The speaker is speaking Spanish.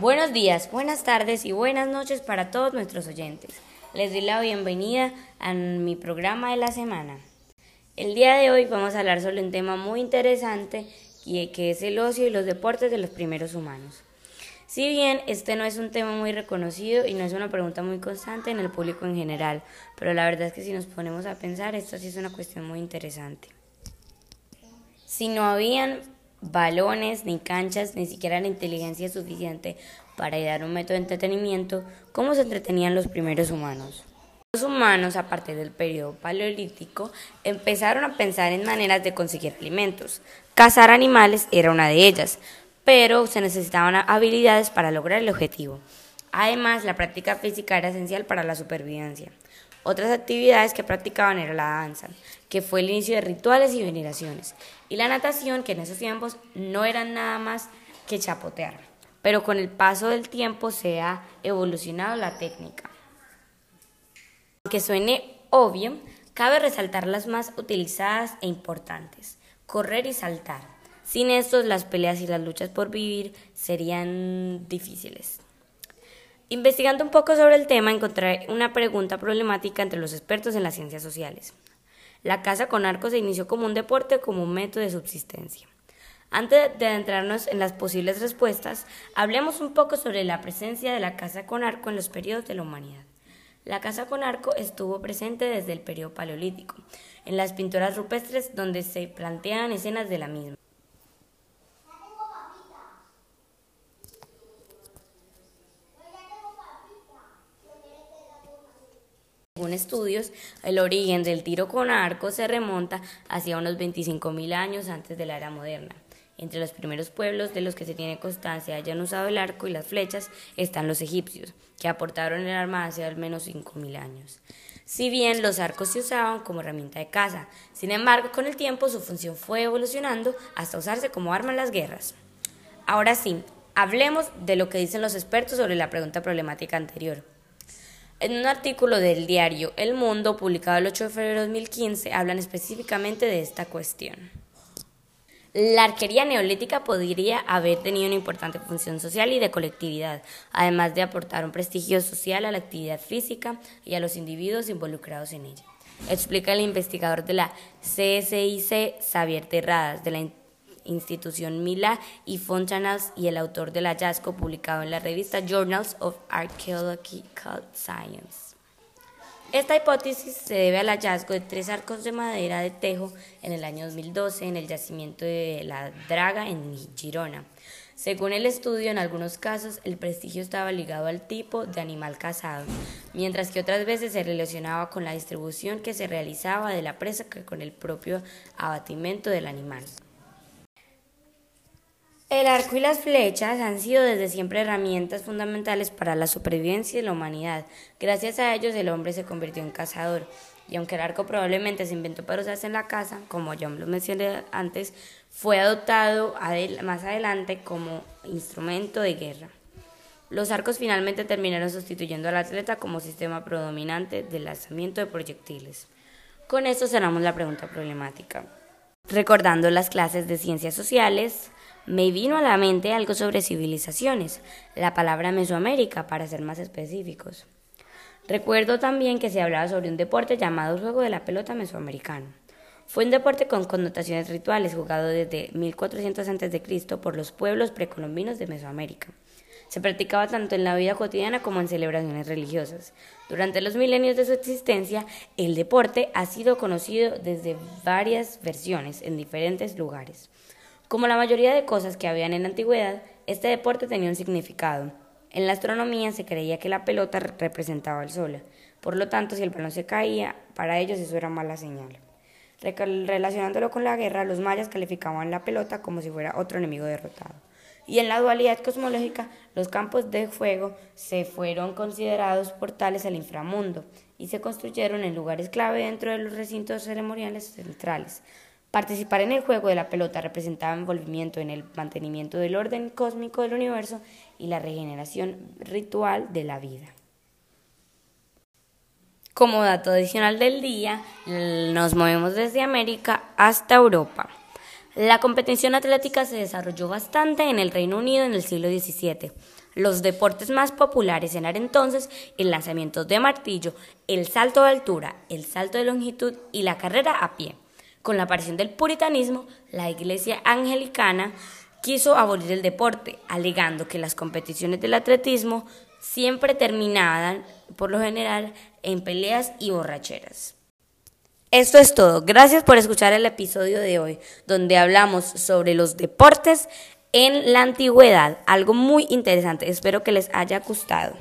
Buenos días, buenas tardes y buenas noches para todos nuestros oyentes. Les doy la bienvenida a mi programa de la semana. El día de hoy vamos a hablar sobre un tema muy interesante que es el ocio y los deportes de los primeros humanos. Si bien este no es un tema muy reconocido y no es una pregunta muy constante en el público en general, pero la verdad es que si nos ponemos a pensar, esto sí es una cuestión muy interesante. Si no habían balones, ni canchas, ni siquiera la inteligencia suficiente para dar un método de entretenimiento, ¿cómo se entretenían los primeros humanos? Los humanos, a partir del periodo paleolítico, empezaron a pensar en maneras de conseguir alimentos. Cazar animales era una de ellas, pero se necesitaban habilidades para lograr el objetivo. Además, la práctica física era esencial para la supervivencia. Otras actividades que practicaban era la danza, que fue el inicio de rituales y veneraciones, y la natación, que en esos tiempos no eran nada más que chapotear. Pero con el paso del tiempo se ha evolucionado la técnica. Aunque suene obvio, cabe resaltar las más utilizadas e importantes, correr y saltar. Sin estos, las peleas y las luchas por vivir serían difíciles. Investigando un poco sobre el tema, encontré una pregunta problemática entre los expertos en las ciencias sociales. La caza con arco se inició como un deporte como un método de subsistencia. Antes de adentrarnos en las posibles respuestas, hablemos un poco sobre la presencia de la caza con arco en los periodos de la humanidad. La caza con arco estuvo presente desde el periodo paleolítico, en las pinturas rupestres donde se plantean escenas de la misma. Estudios, el origen del tiro con arco se remonta hacia unos 25.000 años antes de la era moderna. Entre los primeros pueblos de los que se tiene constancia hayan usado el arco y las flechas están los egipcios, que aportaron el arma hace al menos 5.000 años. Si bien los arcos se usaban como herramienta de caza, sin embargo, con el tiempo su función fue evolucionando hasta usarse como arma en las guerras. Ahora sí, hablemos de lo que dicen los expertos sobre la pregunta problemática anterior. En un artículo del diario El Mundo, publicado el 8 de febrero de 2015, hablan específicamente de esta cuestión. La arquería neolítica podría haber tenido una importante función social y de colectividad, además de aportar un prestigio social a la actividad física y a los individuos involucrados en ella. Explica el investigador de la CSIC, Xavier Terradas, de la institución Mila y Fontanals y el autor del hallazgo publicado en la revista Journals of Archaeological Science. Esta hipótesis se debe al hallazgo de tres arcos de madera de tejo en el año 2012 en el yacimiento de la Draga en Girona. Según el estudio, en algunos casos el prestigio estaba ligado al tipo de animal cazado, mientras que otras veces se relacionaba con la distribución que se realizaba de la presa que con el propio abatimiento del animal. El arco y las flechas han sido desde siempre herramientas fundamentales para la supervivencia de la humanidad. Gracias a ellos el hombre se convirtió en cazador. Y aunque el arco probablemente se inventó para usarse en la casa, como ya lo mencioné antes, fue adoptado más adelante como instrumento de guerra. Los arcos finalmente terminaron sustituyendo al atleta como sistema predominante de lanzamiento de proyectiles. Con esto cerramos la pregunta problemática. Recordando las clases de ciencias sociales, me vino a la mente algo sobre civilizaciones, la palabra Mesoamérica para ser más específicos. Recuerdo también que se hablaba sobre un deporte llamado juego de la pelota mesoamericano. Fue un deporte con connotaciones rituales jugado desde 1400 a.C. por los pueblos precolombinos de Mesoamérica. Se practicaba tanto en la vida cotidiana como en celebraciones religiosas. Durante los milenios de su existencia, el deporte ha sido conocido desde varias versiones en diferentes lugares. Como la mayoría de cosas que habían en la antigüedad, este deporte tenía un significado. En la astronomía se creía que la pelota representaba el sol, por lo tanto si el balón se caía, para ellos eso era mala señal. Relacionándolo con la guerra, los mayas calificaban la pelota como si fuera otro enemigo derrotado. Y en la dualidad cosmológica, los campos de fuego se fueron considerados portales al inframundo y se construyeron en lugares clave dentro de los recintos ceremoniales centrales, Participar en el juego de la pelota representaba envolvimiento en el mantenimiento del orden cósmico del universo y la regeneración ritual de la vida. Como dato adicional del día, nos movemos desde América hasta Europa. La competición atlética se desarrolló bastante en el Reino Unido en el siglo XVII. Los deportes más populares eran entonces el lanzamiento de martillo, el salto de altura, el salto de longitud y la carrera a pie. Con la aparición del puritanismo, la iglesia anglicana quiso abolir el deporte, alegando que las competiciones del atletismo siempre terminaban, por lo general, en peleas y borracheras. Esto es todo. Gracias por escuchar el episodio de hoy, donde hablamos sobre los deportes en la antigüedad. Algo muy interesante. Espero que les haya gustado.